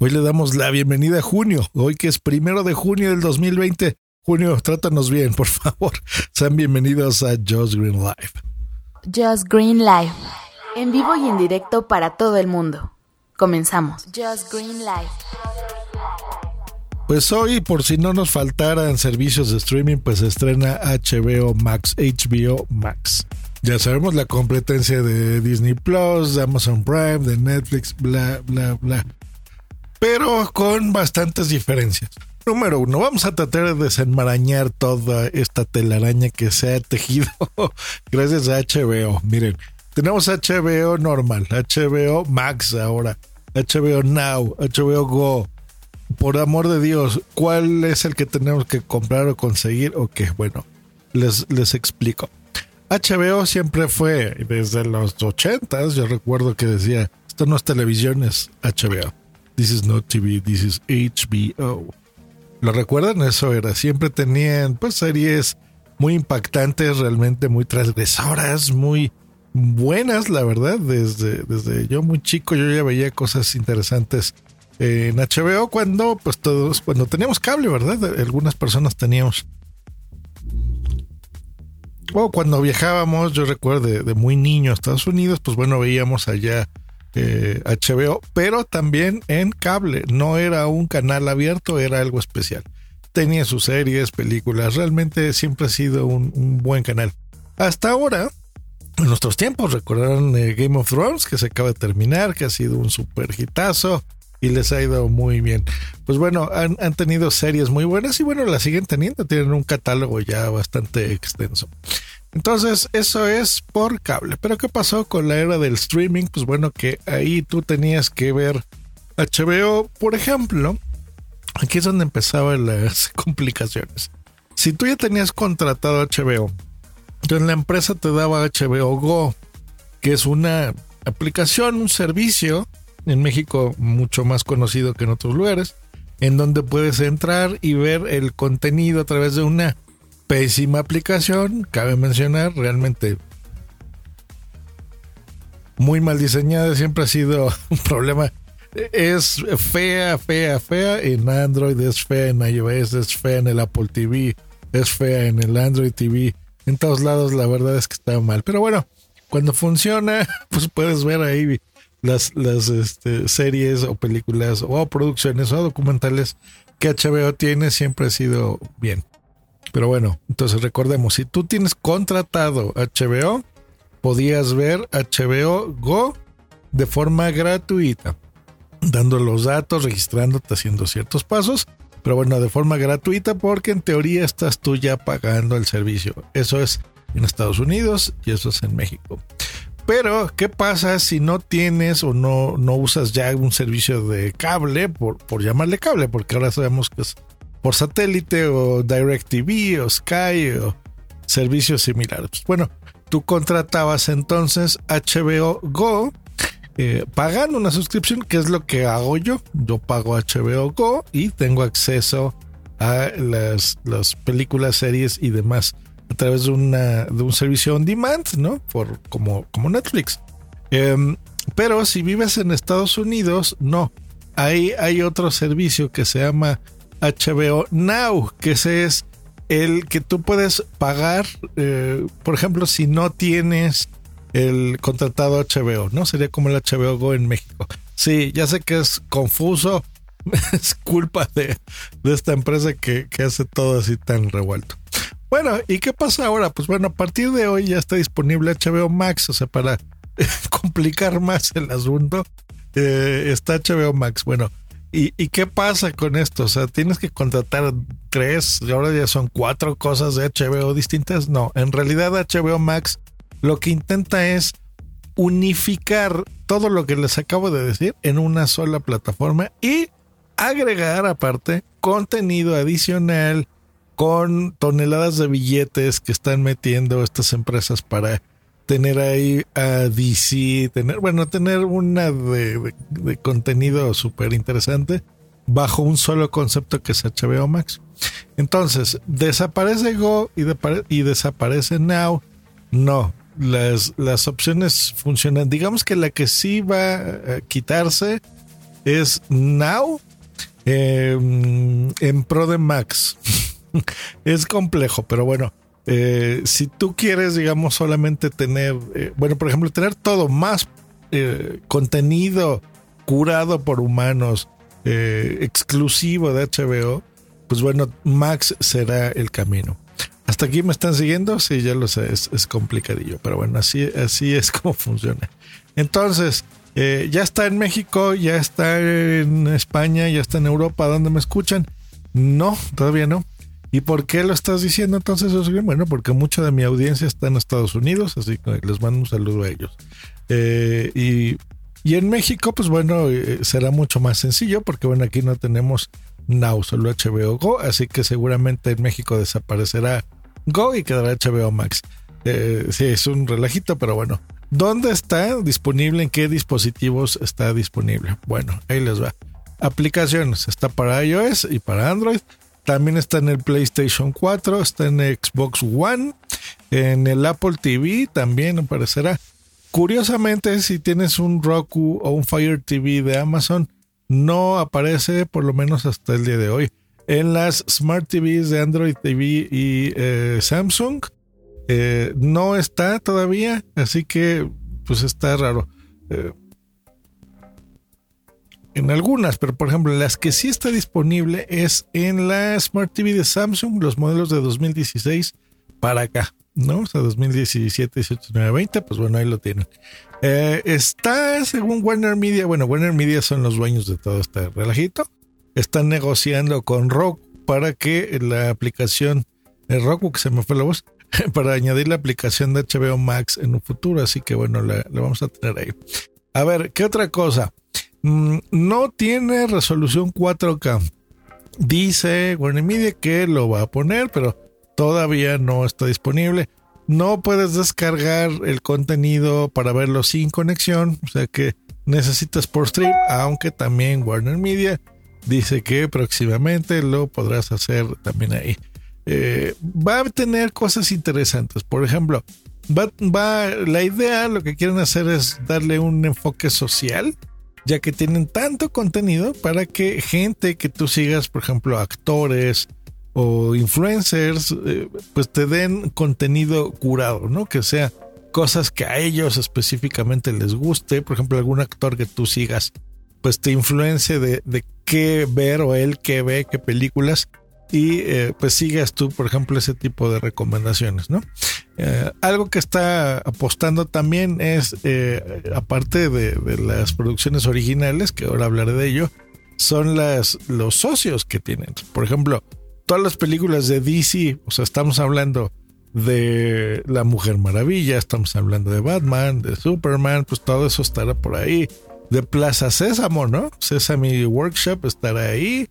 Hoy le damos la bienvenida a junio, hoy que es primero de junio del 2020. Junio, trátanos bien, por favor. Sean bienvenidos a Just Green Live. Just Green Live, en vivo y en directo para todo el mundo. Comenzamos. Just Green Live. Pues hoy, por si no nos faltaran servicios de streaming, pues estrena HBO Max, HBO Max. Ya sabemos la competencia de Disney Plus, de Amazon Prime, de Netflix, bla, bla, bla. Pero con bastantes diferencias. Número uno, vamos a tratar de desenmarañar toda esta telaraña que se ha tejido gracias a HBO. Miren, tenemos HBO normal, HBO Max ahora, HBO Now, HBO Go. Por amor de Dios, ¿cuál es el que tenemos que comprar o conseguir o? Bueno, les, les explico. HBO siempre fue, desde los ochentas, yo recuerdo que decía, esto no es televisión, es HBO. This is not TV, this is HBO. ¿Lo recuerdan? Eso era. Siempre tenían pues series muy impactantes, realmente muy transgresoras, muy buenas, la verdad. Desde, desde yo muy chico yo ya veía cosas interesantes en HBO cuando pues todos, cuando teníamos cable, ¿verdad? Algunas personas teníamos. O cuando viajábamos, yo recuerdo de, de muy niño a Estados Unidos, pues bueno, veíamos allá HBO, pero también en cable. No era un canal abierto, era algo especial. Tenía sus series, películas, realmente siempre ha sido un, buen canal. Hasta ahora, en nuestros tiempos, recordarán eh, Game of Thrones, que se acaba de terminar, que ha sido un super hitazo y les ha ido muy bien. Pues bueno, han, han, tenido series muy buenas y bueno, la siguen teniendo, tienen un catálogo ya bastante extenso. Entonces, eso es por cable. Pero ¿qué pasó con la era del streaming? Pues bueno, que ahí tú tenías que ver HBO, por ejemplo. Aquí es donde empezaban las complicaciones. Si tú ya tenías contratado HBO, entonces la empresa te daba HBO Go, que es una aplicación, un servicio en México mucho más conocido que en otros lugares, en donde puedes entrar y ver el contenido a través de una pésima aplicación, cabe mencionar, realmente muy mal diseñada, siempre ha sido un problema. Es fea, fea, fea en Android, es fea en iOS, es fea en el Apple TV, es fea en el Android TV. En todos lados la verdad es que está mal. Pero bueno, cuando funciona, pues puedes ver ahí las, este, series o películas o producciones o documentales que HBO tiene, siempre ha sido bien. Pero bueno, entonces recordemos, si tú tienes contratado HBO, podías ver HBO Go de forma gratuita, dando los datos, registrándote, haciendo ciertos pasos, pero bueno, de forma gratuita porque en teoría estás tú ya pagando el servicio. Eso es en Estados Unidos y eso es en México. Pero, ¿qué pasa si no tienes o no, no usas ya un servicio de cable, por, por llamarle cable, porque ahora sabemos que es por satélite o DirecTV o Sky o servicios similares. Bueno, tú contratabas entonces HBO Go eh, pagando una suscripción, que es lo que hago yo. Yo pago HBO Go y tengo acceso a las, las películas, series y demás a través de, una, de un servicio on demand, ¿no? Por, como, como Netflix. Em, pero si vives en Estados Unidos, no. Ahí hay otro servicio que se llama HBO Now, que ese es el que tú puedes pagar, eh, por ejemplo, si no tienes el contratado HBO, ¿no? Sería como el HBO Go en México. Sí, ya sé que es confuso, es culpa de, esta empresa que, que, hace todo así tan revuelto. Bueno, ¿y qué pasa ahora? Pues bueno, a partir de hoy ya está disponible HBO Max, o sea, para complicar más el asunto, eh, está HBO Max. Bueno, ¿Y, qué pasa con esto? O sea, tienes que contratar tres, y ahora ya son cuatro cosas de HBO distintas. No, en realidad HBO Max lo que intenta es unificar todo lo que les acabo de decir en una sola plataforma y agregar aparte contenido adicional con toneladas de billetes que están metiendo estas empresas para tener ahí a DC, tener, bueno, tener una de, contenido súper interesante bajo un solo concepto que es HBO Max. Entonces, desaparece Go y, y desaparece Now. No, las, las opciones funcionan. Digamos que la que sí va a quitarse es Now em, en Pro de Max. es complejo, pero bueno. Eh, si tú quieres, digamos, solamente tener, eh, bueno, por ejemplo, tener todo más eh, contenido curado por humanos, exclusivo de HBO, pues bueno, Max será el camino. Hasta aquí me están siguiendo, sí, ya lo sé, es, complicadillo, pero bueno, así, así es como funciona. Entonces, ya está en México, ya está en España, ya está en Europa, ¿dónde me escuchan? No, todavía no. ¿Y por qué lo estás diciendo entonces, Bueno, porque mucha de mi audiencia está en Estados Unidos, así que les mando un saludo a ellos. Eh, y, y, en México, pues bueno, eh, será mucho más sencillo, porque bueno, aquí no tenemos Now, solo HBO Go, así que seguramente en México desaparecerá Go y quedará HBO Max. Eh, sí, es un relajito, pero bueno. ¿Dónde está disponible? ¿En qué dispositivos está disponible? Bueno, ahí les va. Aplicaciones. Está para iOS y para Android. También está en el PlayStation 4, está en Xbox One, en el Apple TV también aparecerá. Curiosamente, si tienes un Roku o un Fire TV de Amazon, no aparece por lo menos hasta el día de hoy. En las Smart TVs de Android TV y eh, Samsung eh, no está todavía, así que pues está raro. Eh, en algunas, pero por ejemplo, las que sí está disponible es en la Smart TV de Samsung, los modelos de 2016 para acá, ¿no? O sea, 2017, 18, 19, 20, pues bueno, ahí lo tienen. Eh, está, según Warner Media, bueno, Warner Media son los dueños de todo este relajito. Están negociando con Roku para que la aplicación, el Roku, que se me fue la voz, para añadir la aplicación de HBO Max en un futuro, así que bueno, la, la vamos a tener ahí. A ver, ¿qué otra cosa? Mm, no tiene resolución 4K. Dice Warner Media que lo va a poner, pero todavía no está disponible. No puedes descargar el contenido para verlo sin conexión, o sea que necesitas por stream, aunque también Warner Media dice que próximamente lo podrás hacer también ahí. Eh, va a tener cosas interesantes, por ejemplo, va, va, la idea, lo que quieren hacer es darle un enfoque social ya que tienen tanto contenido para que gente que tú sigas, por ejemplo, actores o influencers, eh, pues te den contenido curado, ¿no? Que sea cosas que a ellos específicamente les guste, por ejemplo, algún actor que tú sigas, pues te influencie de, de qué ver o él qué ve, qué películas y eh, pues sigas tú, por ejemplo, ese tipo de recomendaciones, ¿no? Eh, algo que está apostando también es, eh, aparte de, las producciones originales, que ahora hablaré de ello, son las, los socios que tienen. Por ejemplo, todas las películas de DC, o sea, estamos hablando de La Mujer Maravilla, estamos hablando de Batman, de Superman, pues todo eso estará por ahí. De Plaza Sésamo, ¿no? Sesame Workshop estará ahí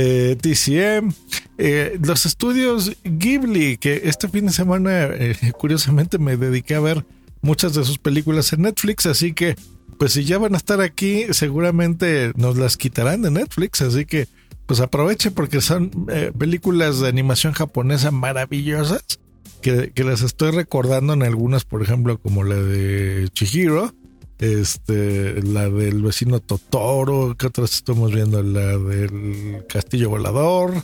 eh, TCM, eh, los estudios Ghibli, que este fin de semana eh, curiosamente me dediqué a ver muchas de sus películas en Netflix, así que pues si ya van a estar aquí, seguramente nos las quitarán de Netflix, así que pues aproveche porque son eh, películas de animación japonesa maravillosas, que, que las estoy recordando en algunas, por ejemplo, como la de Chihiro, este, la del vecino Totoro, ¿qué otras estamos viendo? La del Castillo Volador,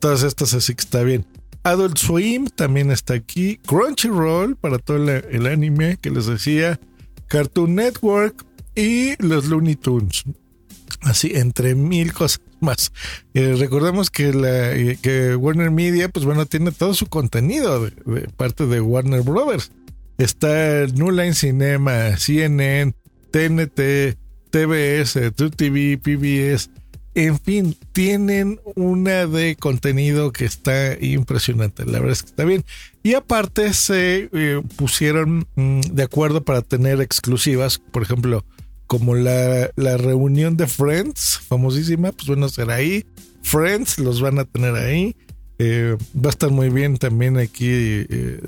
todas estas así que está bien. Adult Swim también está aquí, Crunchyroll para todo el, anime que les decía, Cartoon Network y los Looney Tunes. Así, entre mil cosas más. Eh, recordemos que, la, eh, que Warner Media, pues bueno, tiene todo su contenido de parte de Warner Brothers. Está New Line Cinema, CNN, TNT, TBS, True TV, PBS. En fin, tienen una de contenido que está impresionante. La verdad es que está bien. Y aparte se eh, pusieron mm, de acuerdo para tener exclusivas, por ejemplo, como la, reunión de Friends, famosísima, pues bueno, será ahí. Friends los van a tener ahí. Eh, va a estar muy bien también aquí eh,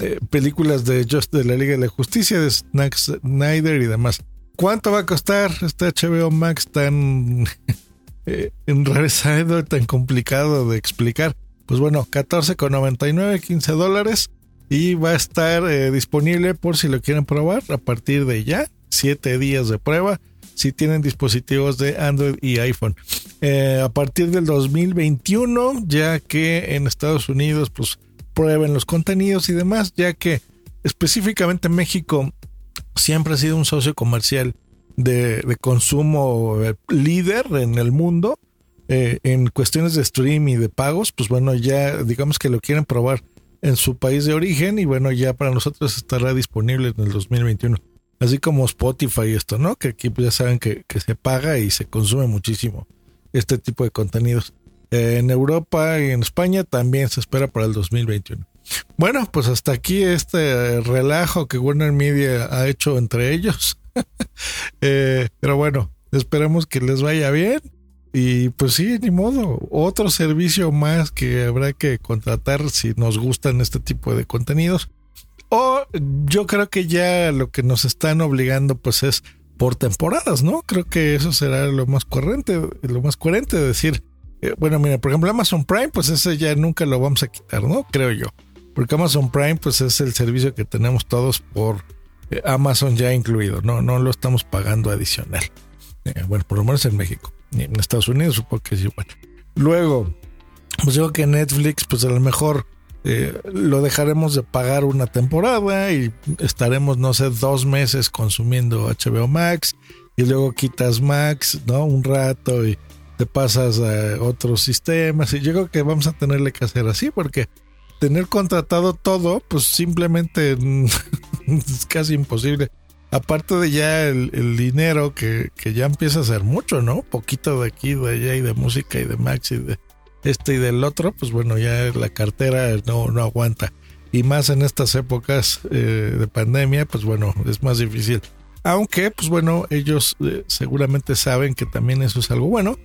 eh, películas de Just de la Liga de la Justicia, de Snack Snyder y demás. ¿Cuánto va a costar este HBO Max tan eh, enrarezado, tan complicado de explicar? Pues bueno, 14,99, 15 dólares y va a estar disponible por si lo quieren probar a partir de ya, siete días de prueba si tienen dispositivos de Android y iPhone. Eh, a partir del 2021, ya que en Estados Unidos pues prueben los contenidos y demás, ya que específicamente México siempre ha sido un socio comercial de, consumo eh, líder en el mundo. Eh, en cuestiones de stream y de pagos, pues bueno, ya digamos que lo quieren probar en su país de origen y bueno, ya para nosotros estará disponible en el 2021. Así como Spotify y esto, ¿no? Que aquí pues ya saben que, se paga y se consume muchísimo este tipo de contenidos. Eh, en Europa y en España también se espera para el 2021. Bueno, pues hasta aquí este relajo que Warner Media ha hecho entre ellos. Eh, pero bueno, esperemos que les vaya bien. Y pues sí, ni modo. Otro servicio más que habrá que contratar si nos gustan este tipo de contenidos. O yo creo que ya lo que nos están obligando pues es por temporadas, ¿no? Creo que eso será lo más coherente, lo más coherente de decir, eh, bueno, mira, por ejemplo, Amazon Prime, pues ese ya nunca lo vamos a quitar, ¿no? Creo yo. Porque Amazon Prime, pues es el servicio que tenemos todos por eh, Amazon ya incluido, no, no lo estamos pagando adicional. Eh, bueno, por lo menos en México. En Estados Unidos supongo que sí, bueno. Luego, pues digo que Netflix, pues a lo mejor eh, lo dejaremos de pagar una temporada y estaremos, no sé, dos meses consumiendo HBO Max y luego quitas Max, ¿no? Un rato y te pasas a otros sistemas y yo creo que vamos a tenerle que hacer así porque tener contratado todo, pues simplemente es casi imposible. Aparte de ya el, dinero que, que, ya empieza a ser mucho, ¿no? Poquito de aquí, de allá y de música y de Max y de este y del otro, pues bueno, ya la cartera no, no aguanta. Y más en estas épocas eh, de pandemia, pues bueno, es más difícil. Aunque, pues bueno, ellos eh, seguramente saben que también eso es algo bueno.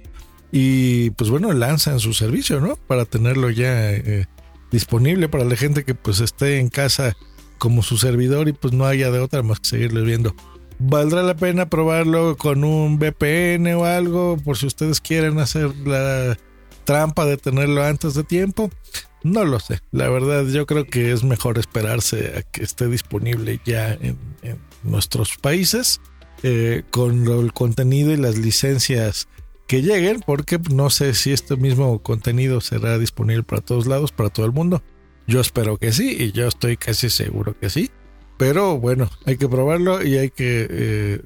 Y pues bueno, lanzan su servicio, ¿no? Para tenerlo ya eh, disponible para la gente que pues esté en casa como su servidor y pues no haya de otra más que seguirle viendo. Valdrá la pena probarlo con un VPN o algo por si ustedes quieren hacer la trampa de tenerlo antes de tiempo? No lo sé. La verdad, yo creo que es mejor esperarse a que esté disponible ya en, nuestros países eh, con el contenido y las licencias que lleguen, porque no sé si este mismo contenido será disponible para todos lados, para todo el mundo. Yo espero que sí, y yo estoy casi seguro que sí. Pero bueno, hay que probarlo y hay que eh.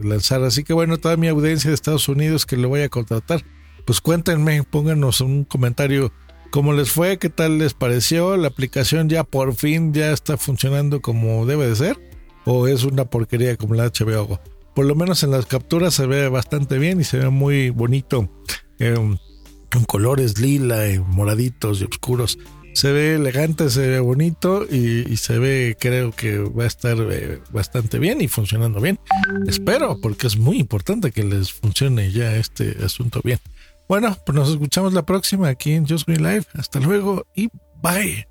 Así que bueno, toda mi audiencia de Estados Unidos que lo voy a contratar, pues cuéntenme, pónganos un comentario cómo les fue, qué tal les pareció, la aplicación ya por fin ya está funcionando como debe de ser o es una porquería como la HBO. Por lo menos en las capturas se ve bastante bien y se ve muy bonito en colores lila y moraditos y oscuros. Se ve elegante, se ve bonito y, se ve, creo que va a estar eh, bastante bien y funcionando bien. Espero, porque es muy importante que les funcione ya este asunto bien. Bueno, pues nos escuchamos la próxima aquí en Just Green Live. Hasta luego y bye.